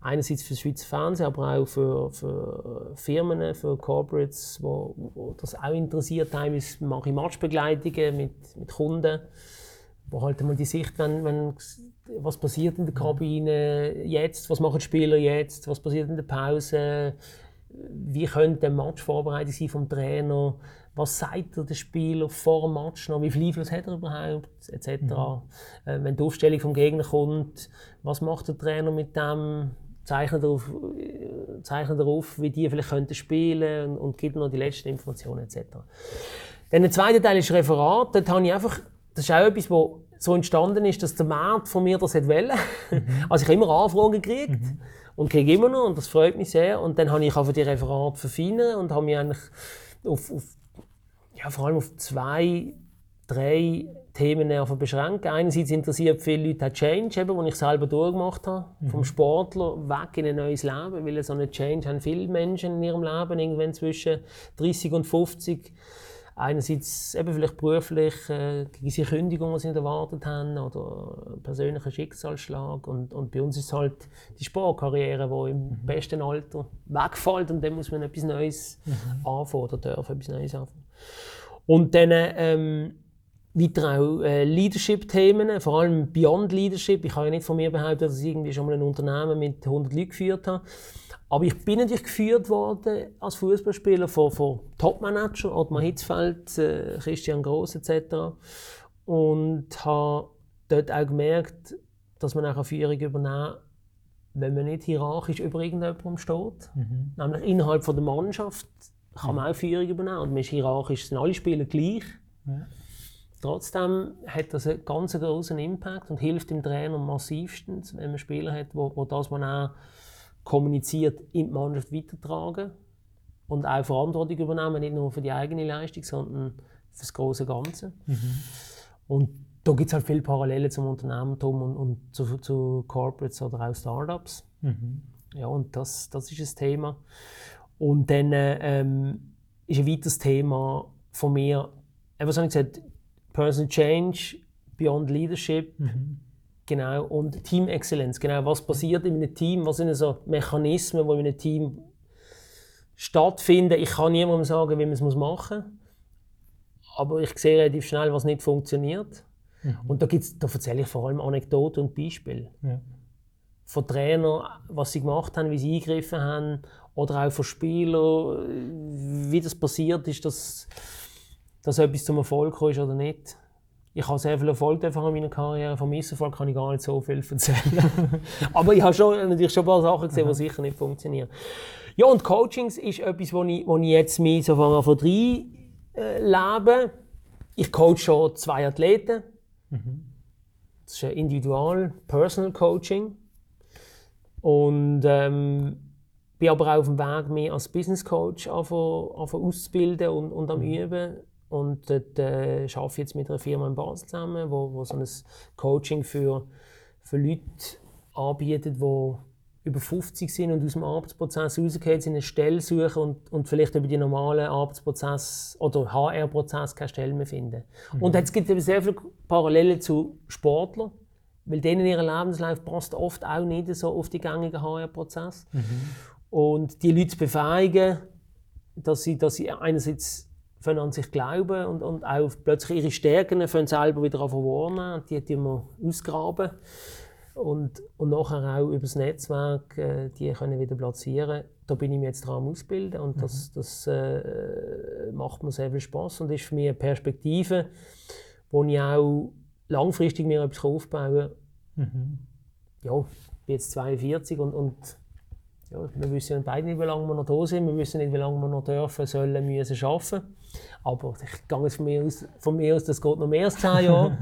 Einerseits für das Schweizer Fernsehen, aber auch für, für Firmen, für Corporates, wo, wo das auch interessiert. Teilweise mache ich Matchbegleitungen mit, mit Kunden, wo halt mal die Sicht, wenn, wenn was passiert in der Kabine jetzt, was machen die Spieler jetzt, was passiert in der Pause, wie könnte der Match vorbereitet sein vom Trainer, was sagt er der Spieler vor dem Match noch, wie viel Einfluss hat er überhaupt, etc. Mhm. Äh, wenn die Aufstellung vom Gegner kommt, was macht der Trainer mit dem, zeichnet er auf, zeichnet er auf wie die vielleicht könnten spielen und, und gibt noch die letzten Informationen, etc. Dann der zweite Teil ist Referat, dort habe ich einfach, das ist auch etwas, was so entstanden ist, dass der Markt von mir das wollte. Mhm. <laughs> Also ich habe immer Anfragen gekriegt. Mhm und kriege immer noch und das freut mich sehr. Und dann habe ich einfach die Referate verfeinert und habe mich eigentlich auf, auf ja, vor allem auf zwei, drei Themen beschränkt. Einerseits interessiert viele Leute auch Change, eben, den ich selber durchgemacht habe. Mhm. Vom Sportler weg in ein neues Leben, weil so eine Change haben viele Menschen in ihrem Leben, irgendwann zwischen 30 und 50. Einerseits eben vielleicht beruflich, äh, gewisse Kündigungen, die sie erwartet haben, oder persönlicher Schicksalsschlag. Und, und bei uns ist es halt die Sportkarriere, die im mhm. besten Alter wegfällt und dann muss man etwas Neues mhm. anfangen oder dürfen etwas Neues anfangen. Und dann ähm, weiter auch äh, Leadership-Themen, vor allem Beyond Leadership. Ich kann ja nicht von mir behaupten, dass ich irgendwie schon mal ein Unternehmen mit 100 Leuten geführt habe. Aber ich bin natürlich geführt worden als Fußballspieler von, von Top-Manager, Ottmar Hitzfeld, äh, Christian Gross etc. Und habe dort auch gemerkt, dass man auch eine Führung übernehmen kann, wenn man nicht hierarchisch über irgendjemandem steht. Mhm. Nämlich innerhalb von der Mannschaft kann man auch Führung übernehmen. Und man ist hierarchisch, sind alle Spieler gleich. Ja. Trotzdem hat das einen ganz großen Impact und hilft dem Trainer massivstens, wenn man Spieler hat, wo, wo das man auch kommuniziert, in die Mannschaft weitertragen und auch Verantwortung übernehmen, nicht nur für die eigene Leistung, sondern für das große Ganze. Mhm. Und da gibt es halt viele Parallelen zum Unternehmertum und, und zu, zu, Corporates oder auch Startups. Mhm. Ja, und das, das ist das Thema. Und dann ähm, ist ein weiteres Thema von mir, was habe ich gesagt, Personal Change, Beyond Leadership, mhm. genau, und Team Excellence. Genau, was passiert in einem Team, was sind so Mechanismen, die in einem Team stattfinden. Ich kann niemandem sagen, wie man es machen muss, aber ich sehe relativ schnell, was nicht funktioniert. Mhm. Und da, gibt's, da erzähle ich vor allem Anekdoten und Beispiele. Ja. Von Trainern, was sie gemacht haben, wie sie eingegriffen haben oder auch von Spielern, wie das passiert ist, dass, dass etwas zum Erfolg ist oder nicht. Ich habe sehr viel Erfolg in meiner Karriere. Von Misserfolg kann ich gar nicht so viel erzählen. <laughs> Aber ich habe schon, natürlich schon ein paar Sachen gesehen, die sicher nicht funktionieren. Ja, und Coachings ist etwas, wo ich, wo ich jetzt mich so von drei äh, lebe. Ich coach schon zwei Athleten. Mhm. Das ist ein Individual, Personal Coaching. Und ähm, bin aber auch auf dem Weg, mich als Business Coach auszubilden und, und am mhm. Üben. Und dort äh, arbeite ich jetzt mit einer Firma in Basel zusammen, wo, wo so ein Coaching für, für Leute anbietet, die über 50 sind und aus dem Arbeitsprozess rausgehen, sind eine Stelle suchen und, und vielleicht über die normalen Arbeitsprozess oder HR-Prozess keine Stelle mehr finden. Mhm. Und es gibt eben sehr viele Parallelen zu Sportlern. weil denen ihr Lebenslauf passt oft auch nicht so auf die gängigen HR-Prozesse. Mhm. Und die Leute zu befähigen, dass sie, dass sie einerseits an sich glauben und, und auch plötzlich ihre Stärken selber wieder wahrnehmen. Die, die wir ausgraben. Und, und nachher auch über das Netzwerk äh, die können wieder platzieren. Da bin ich mir jetzt dran am Ausbilden und mhm. das, das äh, macht mir sehr viel Spaß und ist für mich eine Perspektive, wo ich auch langfristig mir etwas aufbauen kann. Mhm. Ja, ich bin jetzt 42 und, und ja, wir wissen beide nicht, wie lange wir noch da sind. Wir wissen nicht, wie lange wir noch dürfen, sollen, müssen, arbeiten. Aber ich gehe von mir aus, von mir aus das geht noch mehr als 10 <laughs> Jahre.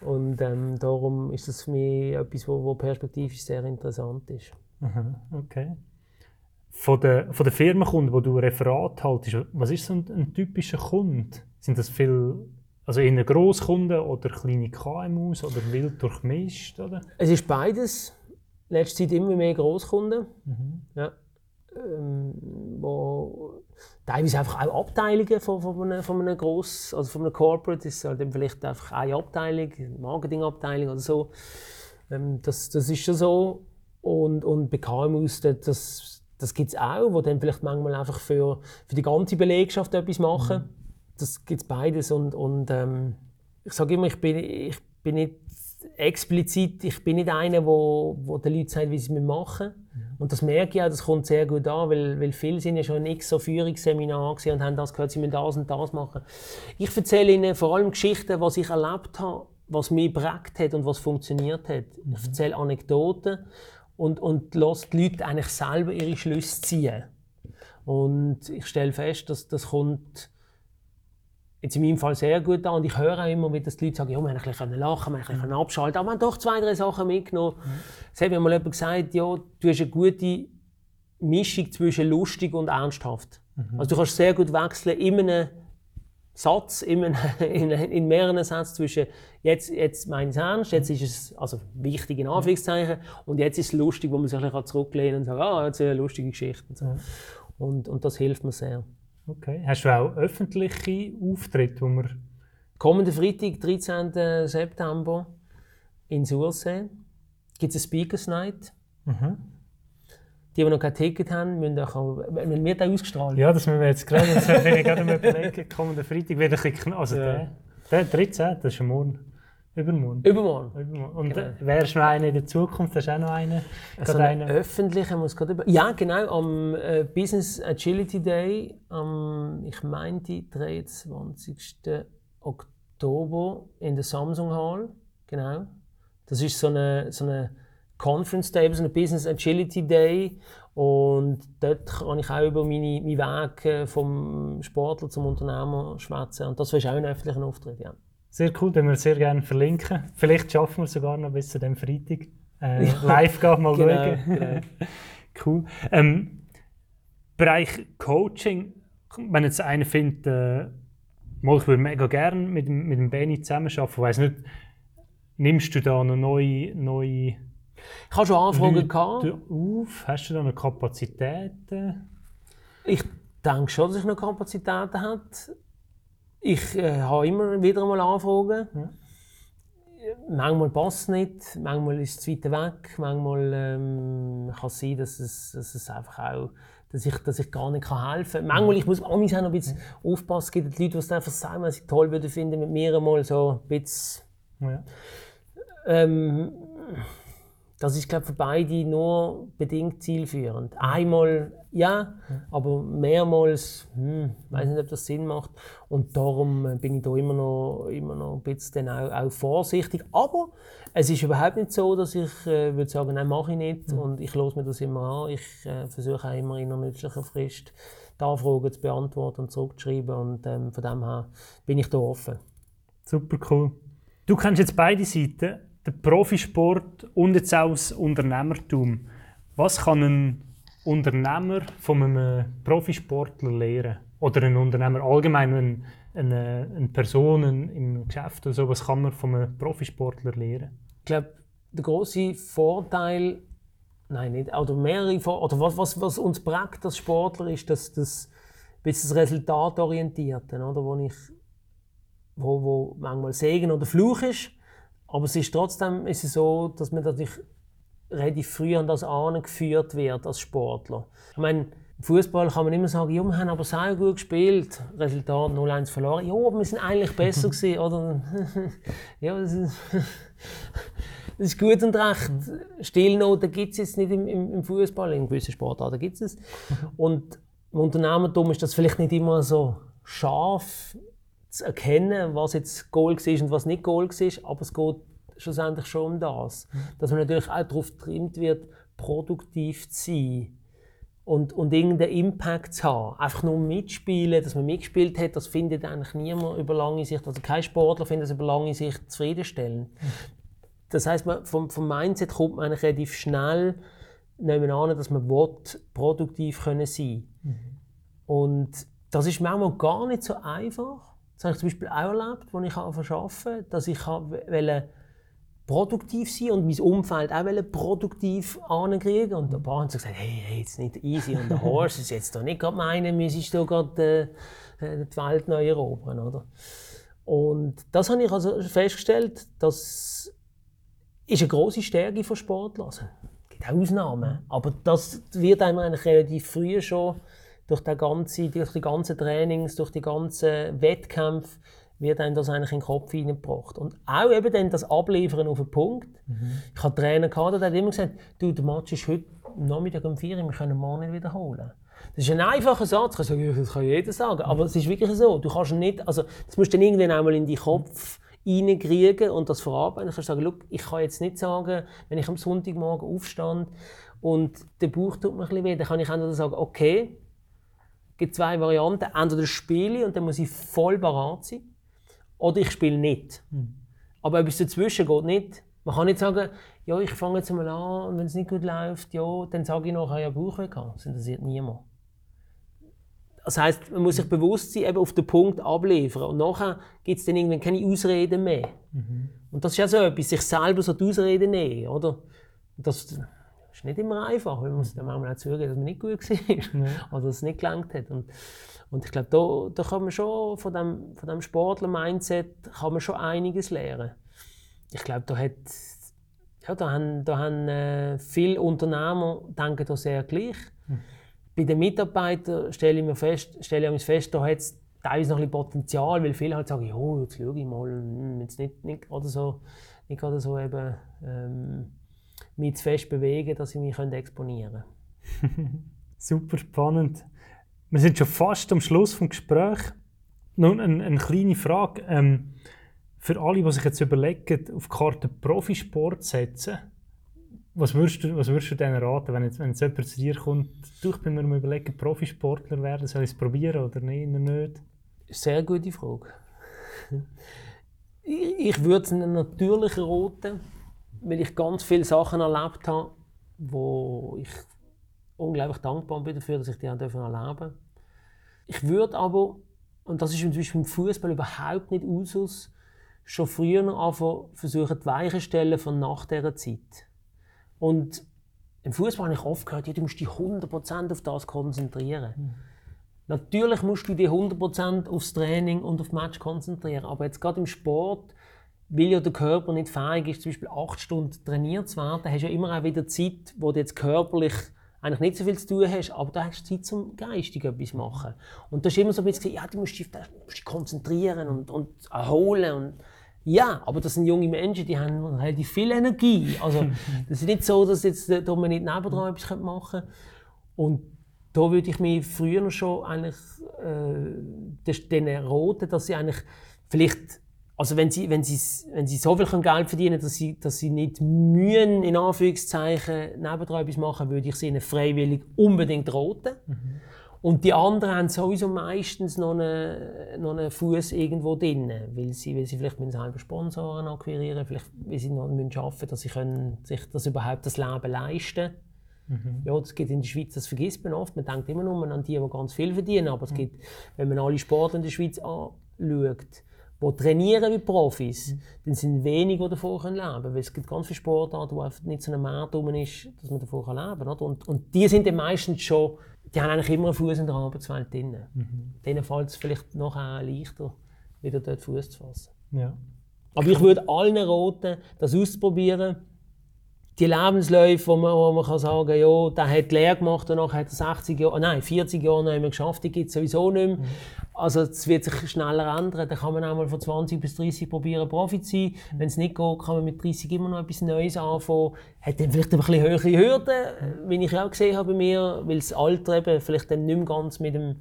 Und ähm, darum ist das für mich etwas, wo, wo perspektivisch sehr interessant ist. Aha, okay. Von den, von den Firmenkunden, wo du Referat haltest, was ist so ein, ein typischer Kunde? Sind das viel, also eher Grosskunden oder kleine KMUs oder wild durchmischt? Oder? Es ist beides. Letzte Zeit immer mehr Grosskunden. Mhm. Ja. Ähm, wo teilweise einfach auch Abteilungen von, von, einem, von einem Gross, also von einem Corporate, ist halt vielleicht einfach eine Abteilung, eine Marketingabteilung oder so. Ähm, das, das ist schon so. Und, und bei KMUs, das, das gibt es auch, wo dann vielleicht manchmal einfach für, für die ganze Belegschaft etwas machen. Mhm. Das gibt es beides. Und, und ähm, ich sage immer, ich bin, ich bin nicht explizit, ich bin nicht einer, wo, wo den Leuten sagt, wie sie es machen müssen. Mhm. Und das merke ich auch, das kommt sehr gut an, weil, weil viele sind ja schon nicht so Führungsseminar und haben das gehört, sie müssen das und das machen. Ich erzähle ihnen vor allem Geschichten, was ich erlebt habe, was mich geprägt hat und was funktioniert hat. Mhm. Ich erzähle Anekdoten und, und lasse die Leute eigentlich selber ihre Schlüsse ziehen. Und ich stelle fest, dass das kommt jetzt in meinem Fall sehr gut an. Und ich höre auch immer, wie das die Leute sagen, ja, wir können lachen, wir können abschalten, aber wir haben doch zwei, drei Sachen mitgenommen. Mhm. Es hat mir mal jemand gesagt, ja, du hast eine gute Mischung zwischen lustig und ernsthaft. Mhm. Also du kannst sehr gut wechseln in einem Satz, in, einem, <laughs> in, in mehreren Sätzen zwischen jetzt, jetzt meine ich es ernst, jetzt ist es also wichtig in Anführungszeichen und jetzt ist es lustig, wo man sich zurücklehnen kann und sagen, ah, jetzt eine lustige Geschichte. Und, so. Mhm. und, und das hilft mir sehr. Okay. Hast du auch öffentliche Auftritte, wo wir... Kommenden Freitag, 13. September, in Sursee, gibt es eine Speakers Night. Mhm. Die, die noch kein Ticket haben, müssen auch... Wenn wird auch ausgestrahlt? Ja, das müssen wir jetzt gerade... <laughs> Das ich gerade mal überlegen. Kommenden Freitag wird ein bisschen... Also ja. der, der 13. das ist morgen. Übermorgen. Übermorgen. Übermorgen. Und genau. wärst noch einer in der Zukunft? Hast du auch noch einen? Also einen öffentlichen muss gerade über. Ja, genau. Am äh, Business Agility Day, am, ich meine, die 23. Oktober in der Samsung Hall. Genau. Das ist so eine, so eine Conference Day, so eine Business Agility Day. Und dort kann ich auch über meine, meinen Weg vom Sportler zum Unternehmer schwätzen. Und das ist auch ein öffentlicher Auftritt, ja. Sehr cool, den wir sehr gerne verlinken. Vielleicht schaffen wir es sogar noch bis zu dem Freitag. Äh, live gehen, mal genau, schauen. Genau. cool. Ähm, Bereich Coaching, wenn jetzt einer findet, äh, ich würde mega gerne mit, mit dem Benny zusammenarbeiten, weiß nicht, nimmst du da noch neue, neue ich habe schon Anfragen gehabt. auf? Hast du da noch Kapazitäten? Ich denke schon, dass ich noch Kapazitäten habe. Ich äh, habe immer wieder mal Anfragen. Ja. Manchmal passt es nicht, manchmal ist es weit weg, manchmal ähm, kann es sein, dass es, dass es einfach auch dass ich, dass ich gar nicht helfen kann. Manchmal ich muss auch noch ein bisschen aufpassen. Es gibt Leute, die es einfach sagen, was ich toll würde finden, mit mir einmal so ein bisschen. Ja. Ähm, das ist, glaube ich, für beide nur bedingt zielführend. Einmal ja, aber mehrmals, hm, weiß nicht, ob das Sinn macht. Und darum äh, bin ich da immer noch, immer noch ein bisschen auch, auch vorsichtig. Aber es ist überhaupt nicht so, dass ich äh, würde sagen, nein, mache ich nicht. Mhm. Und ich lasse mir das immer an. Ich äh, versuche auch immer in einer nützlichen Frist die Anfragen zu beantworten und zurückzuschreiben. Und ähm, von dem her bin ich da offen. Super cool. Du kennst jetzt beide Seiten den Profisport und jetzt auch das Unternehmertum. Was kann ein Unternehmer von einem Profisportler lernen? Oder ein Unternehmer allgemein, eine, eine, eine Person im Geschäft oder so, was kann man von einem Profisportler lernen? Ich glaube, der große Vorteil, nein, nicht, oder mehrere Vor oder was, was, was uns prägt als Sportler ist, dass das, das Resultatorientierte, oder, wo ich wo, wo manchmal Segen oder Fluch ist, Aber es ist trotzdem ist es so, dass man natürlich relativ früh an das angeführt wird als Sportler. Ich meine, im Fußball kann man immer sagen, ja, wir haben aber sehr gut gespielt, Resultat 0-1 verloren. Ja, aber wir sind eigentlich besser <laughs> gewesen, oder? <laughs> ja, das ist, <laughs> das ist gut und recht. Stillnoten gibt es jetzt nicht im, im, im Fußball, in gewissen Sportarten gibt es Und im Unternehmertum ist das vielleicht nicht immer so scharf zu erkennen, was jetzt Goal war und was nicht Goal war, aber es geht schlussendlich schon um das. Dass man natürlich auch darauf getrimmt wird, produktiv zu sein und, und irgendeinen Impact zu haben. Einfach nur mitspielen, dass man mitgespielt hat, das findet eigentlich niemand über lange Sicht, also kein Sportler findet es über lange Sicht zufriedenstellend. Das heißt, man, vom, vom Mindset kommt man eigentlich relativ schnell nehmen an, dass man will, produktiv können sein mhm. Und das ist manchmal gar nicht so einfach. Das habe ich zum Beispiel auch erlebt, als ich arbeiten dass ich produktiv sein und mein Umfeld auch produktiv ankriegen. Und ein paar haben gesagt, hey, hey, jetzt nicht easy und der Horse <laughs> ist jetzt doch nicht gerade meine, müsstest du gerade äh, die Welt neu erobern, oder? Und das habe ich also festgestellt, das ist eine große Stärke von Sportlern. Es gibt auch Ausnahmen, aber das wird einem eigentlich relativ früh schon durch, die ganze, durch die ganzen Trainings, durch die ganzen Wettkämpfe wird einem das eigentlich in den Kopf hineingebracht. Und auch eben dann das Abliefern auf den Punkt. Mhm. Ich hatte Trainer, gehabt, der hat immer gesagt, du, der Match ist heute Nachmittag um 4 Uhr, wir können morgen nicht wiederholen. Das ist ein einfacher Satz, das kann jeder sagen, aber es ist wirklich so. Du kannst nicht, also das musst du dann irgendwann einmal in deinen Kopf reinkriegen und das verarbeiten. Du kannst sagen, Look, ich kann jetzt nicht sagen, wenn ich am Sonntagmorgen aufstand und der Bauch tut mir ein bisschen weh, dann kann ich entweder sagen, okay, gibt zwei Varianten, entweder spiele ich und dann muss ich voll parat sein, oder ich spiele nicht. Mhm. Aber etwas dazwischen geht nicht. Man kann nicht sagen, ja, ich fange jetzt mal an und wenn es nicht gut läuft, ja, dann sage ich nachher, ja, Bauchweh gehabt. Das interessiert niemand. Das heisst, man muss sich bewusst sein, eben auf den Punkt abliefern. Und nachher gibt es dann irgendwann keine Ausreden mehr. Mhm. Und das ist ja so etwas, sich selber so die Ausreden nehmen, oder? Das ist nicht immer einfach, weil man muss dann manchmal auch zugeben, dass man nicht gut <laughs> war. Mhm. Oder dass es nicht gelangt hat. Und und ich glaube, da, da kann man schon von dem, von dem Sportler-Mindset kann man schon einiges lernen. Ich glaube, da hat ja, da haben, da haben äh, viele Unternehmer denken da sehr gleich. Mhm. Bei den Mitarbeitern stelle ich mir fest, stelle ich fest, da hat es teilweise noch ein bisschen Potenzial, weil viele halt sagen, jetzt schaue ich mal, hm, jetzt nicht, nicht gerade so, nicht gerade so eben, ähm, mich zu fest bewegen, dass ich mich exponieren <laughs> könnte. Super spannend. Wir sind schon fast am Schluss des Gesprächs. Nun eine, eine kleine Frage. Ähm, für alle, die sich jetzt überlegen, auf die Karte Profisport setzen, was würdest du, was würdest du denen raten, wenn jetzt, wenn jetzt jemand zu dir kommt, du, ich bin mir mal überlegen, Profisportler werden, soll ich es probieren oder nicht? nicht? Sehr gute Frage. <laughs> ich würde es natürlich raten, weil ich ganz viele Sachen erlebt habe, wo ich unglaublich dankbar bin dafür, dass ich die erleben durfte. Ich würde aber, und das ist zum Beispiel im Fußball überhaupt nicht Usus, schon früher noch versuchen, die Weichen stellen von nach dieser Zeit. Und im Fußball habe ich oft gehört, ja, du musst dich 100% auf das konzentrieren. Mhm. Natürlich musst du dich 100% aufs Training und auf das Match konzentrieren, aber jetzt gerade im Sport, weil ja der Körper nicht fähig ist, zum Beispiel 8 Stunden trainiert zu werden, hast du ja immer auch wieder Zeit, wo du jetzt körperlich eigentlich nicht so viel zu tun hast, aber da hast du Zeit zum geistig etwas machen. Und da ist immer so ein bisschen, ja, du musst dich, musst dich konzentrieren und, und erholen und ja, aber das sind junge Menschen, die haben relativ viel Energie. Also, <laughs> das ist nicht so, dass jetzt da man nicht nebendran etwas machen können. Und da würde ich mich früher schon eigentlich äh, denen roten, dass sie eigentlich vielleicht also wenn sie, wenn sie, wenn sie so viel Geld verdienen dass sie, dass sie nicht mühen, in Anführungszeichen, nebendran etwas machen, würde ich sie ihnen freiwillig unbedingt roten. Mhm. Und die anderen haben sowieso meistens noch einen, noch einen Fuß irgendwo drin, weil sie, weil sie vielleicht mit selber Sponsoren akquirieren, vielleicht weil sie noch müssen schaffen, dass sie können sich das überhaupt das Leben leisten. Mhm. Ja, das geht in der Schweiz, das vergisst man oft. Man denkt immer nur an die, die ganz viel verdienen, aber es mhm. gibt, wenn man alle Sportler in der Schweiz anschaut, die trainieren wie Profis, mhm. dann sind wenige, die davon leben können. Weil es gibt ganz viele Sportarten, wo einfach nicht so ein Markt drum ist, dass man davon leben kann. Und, und die sind dann meistens schon, die haben eigentlich immer einen Fuß in der Arbeitswelt drin. Mhm. Denen fällt es vielleicht noch leichter, wieder dort Fuß zu fassen. Ja. Aber ich würde allen raten, das auszuprobieren. Die Lebensläufe, wo man, wo man kann sagen kann, ja, der hat Lehre gemacht, danach hat er 60 Jahre, nein, 40 Jahre noch einmal geschafft, die gibt es sowieso nicht mehr. Mhm. Also es wird sich schneller ändern. Dann kann man auch mal von 20 bis 30 probieren, Profi zu sein. Mhm. Wenn es nicht geht, kann man mit 30 immer noch etwas Neues anfangen. Hat dann vielleicht ein bisschen höhere Hürden, wie ich auch gesehen habe bei mir, weil das Alter eben vielleicht dann nicht mehr ganz mit dem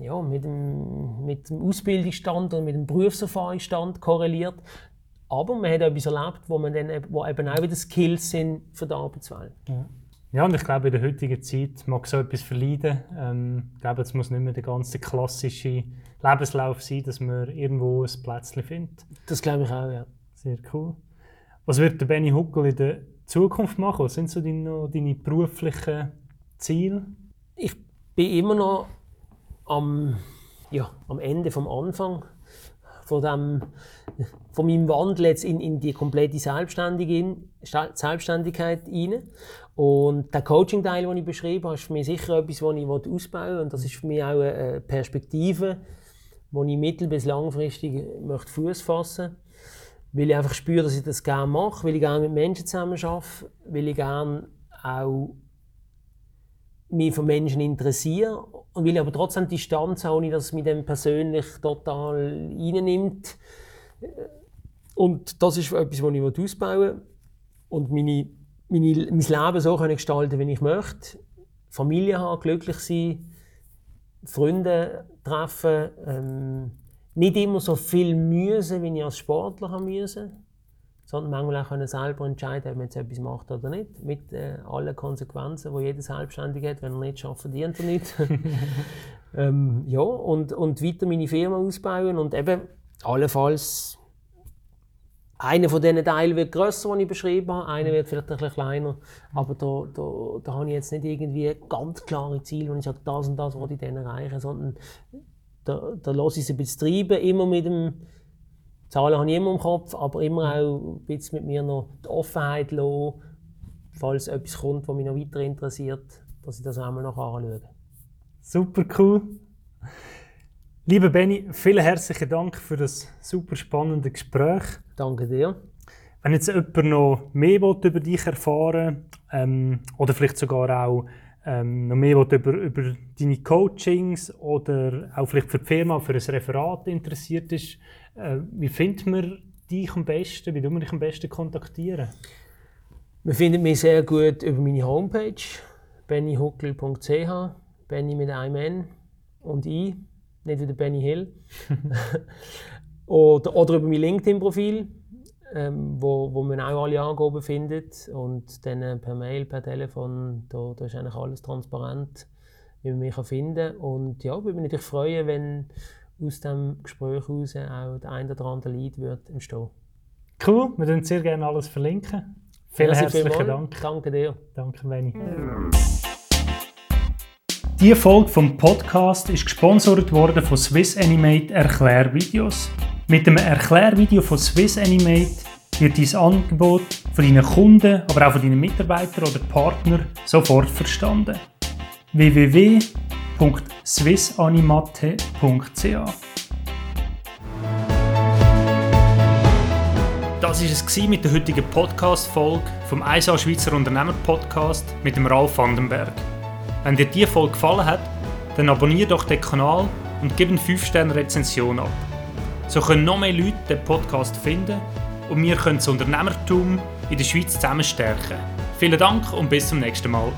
ja, mit, dem, mit dem Ausbildungsstand und mit dem Berufserfahrungsstand korreliert. Aber man hat etwas erlebt, wo, man dann, wo eben auch wieder Skills sind für die Arbeitswelt. Ja. ja, und ich glaube, in der heutigen Zeit mag so etwas verleiden. Ähm, ich glaube, es muss nicht mehr der ganze klassische Lebenslauf sein, dass man irgendwo ein Plätzchen findet. Das glaube ich auch, ja. Sehr cool. Was wird der Benny Huckel in der Zukunft machen? Was sind so deine, deine beruflichen Ziele? Ich bin immer noch am, ja, am Ende vom Anfang von, dem, <laughs> von meinem Wandel jetzt in, in die komplette Selbstständigkeit rein. Und der Coaching-Teil, den ich beschrieben habe, ist für mich sicher etwas, das ich ausbauen will. Und das ist für mich auch eine Perspektive, wo ich mittel- bis langfristig Fuß fassen möchte. Weil ich einfach spüre, dass ich das gerne mache, weil ich gerne mit Menschen zusammen arbeite, weil ich gerne auch mich für Menschen interessiere und will aber trotzdem die Distanz ohne dass es mich dann persönlich total reinnimmt. Und das ist etwas, was ich ausbauen will. Und meine, meine, mein Leben so können gestalten wie ich möchte. Familie haben, glücklich sein, Freunde treffen, ähm, nicht immer so viel müssen, wie ich als Sportler haben müssen sondern manchmal auch können selber entscheiden, ob man jetzt etwas macht oder nicht, mit äh, allen Konsequenzen, die jeder selbstständig hat. Wenn er nicht schafft, verdient er nicht. <laughs> ähm, ja, und, und weiter meine Firma ausbauen und eben allenfalls einer von diesen Teilen wird grösser, die ich beschrieben habe, einer wird vielleicht ein bisschen kleiner, aber da, da, da habe ich jetzt nicht irgendwie ganz klare Ziele, wenn ich sage, das und das wollte ich dann erreichen, sondern da, da lasse ich es ein bisschen treiben, immer mit dem Zahlen habe ich immer im Kopf, aber immer auch ein bisschen mit mir noch die Offenheit lassen, falls etwas kommt, was mich noch weiter interessiert, dass ich das auch mal noch anschaue. Super cool. Lieber Benny, vielen herzlichen Dank für das super spannende Gespräch. Danke dir. Wenn jetzt jemand noch mehr über dich erfahren ähm, oder vielleicht sogar auch ähm, noch mehr über, über deine Coachings oder auch vielleicht für die Firma, für ein Referat interessiert ist, äh, wie findet man dich am besten? Wie tun wir dich am besten kontaktieren? Man findet mich sehr gut über meine Homepage bennyhuckel.ch Benny mit einem N und I, nicht wie der Benny Hill. <laughs> oder, oder über mein LinkedIn-Profil, ähm, wo, wo man auch alle Angaben findet. Und dann äh, per Mail, per Telefon, da, da ist eigentlich alles transparent, wie man mich finden kann. Und ja, würde mich natürlich freuen, wenn aus dem Gespräch heraus auch der ein oder andere Lied wird entstehen. Cool, wir würden sehr gerne alles verlinken. Vielen ja, herzlichen Dank. Danke dir. Danke, Benny. Diese Folge vom Podcast ist gesponsert worden von Swiss Animate Erklärvideos. Mit dem Erklärvideo von Swiss Animate wird dein Angebot von deinen Kunden, aber auch von deinen Mitarbeitern oder Partnern sofort verstanden. www www.swissanimate.ch Das war es mit der heutigen Podcast-Folge vom ISA Schweizer Unternehmer Podcast mit dem Ralf Vandenberg. Wenn dir diese Folge gefallen hat, dann abonniere doch den Kanal und gib eine 5-Sterne-Rezension ab. So können noch mehr Leute den Podcast finden und wir können das Unternehmertum in der Schweiz zusammen stärken. Vielen Dank und bis zum nächsten Mal.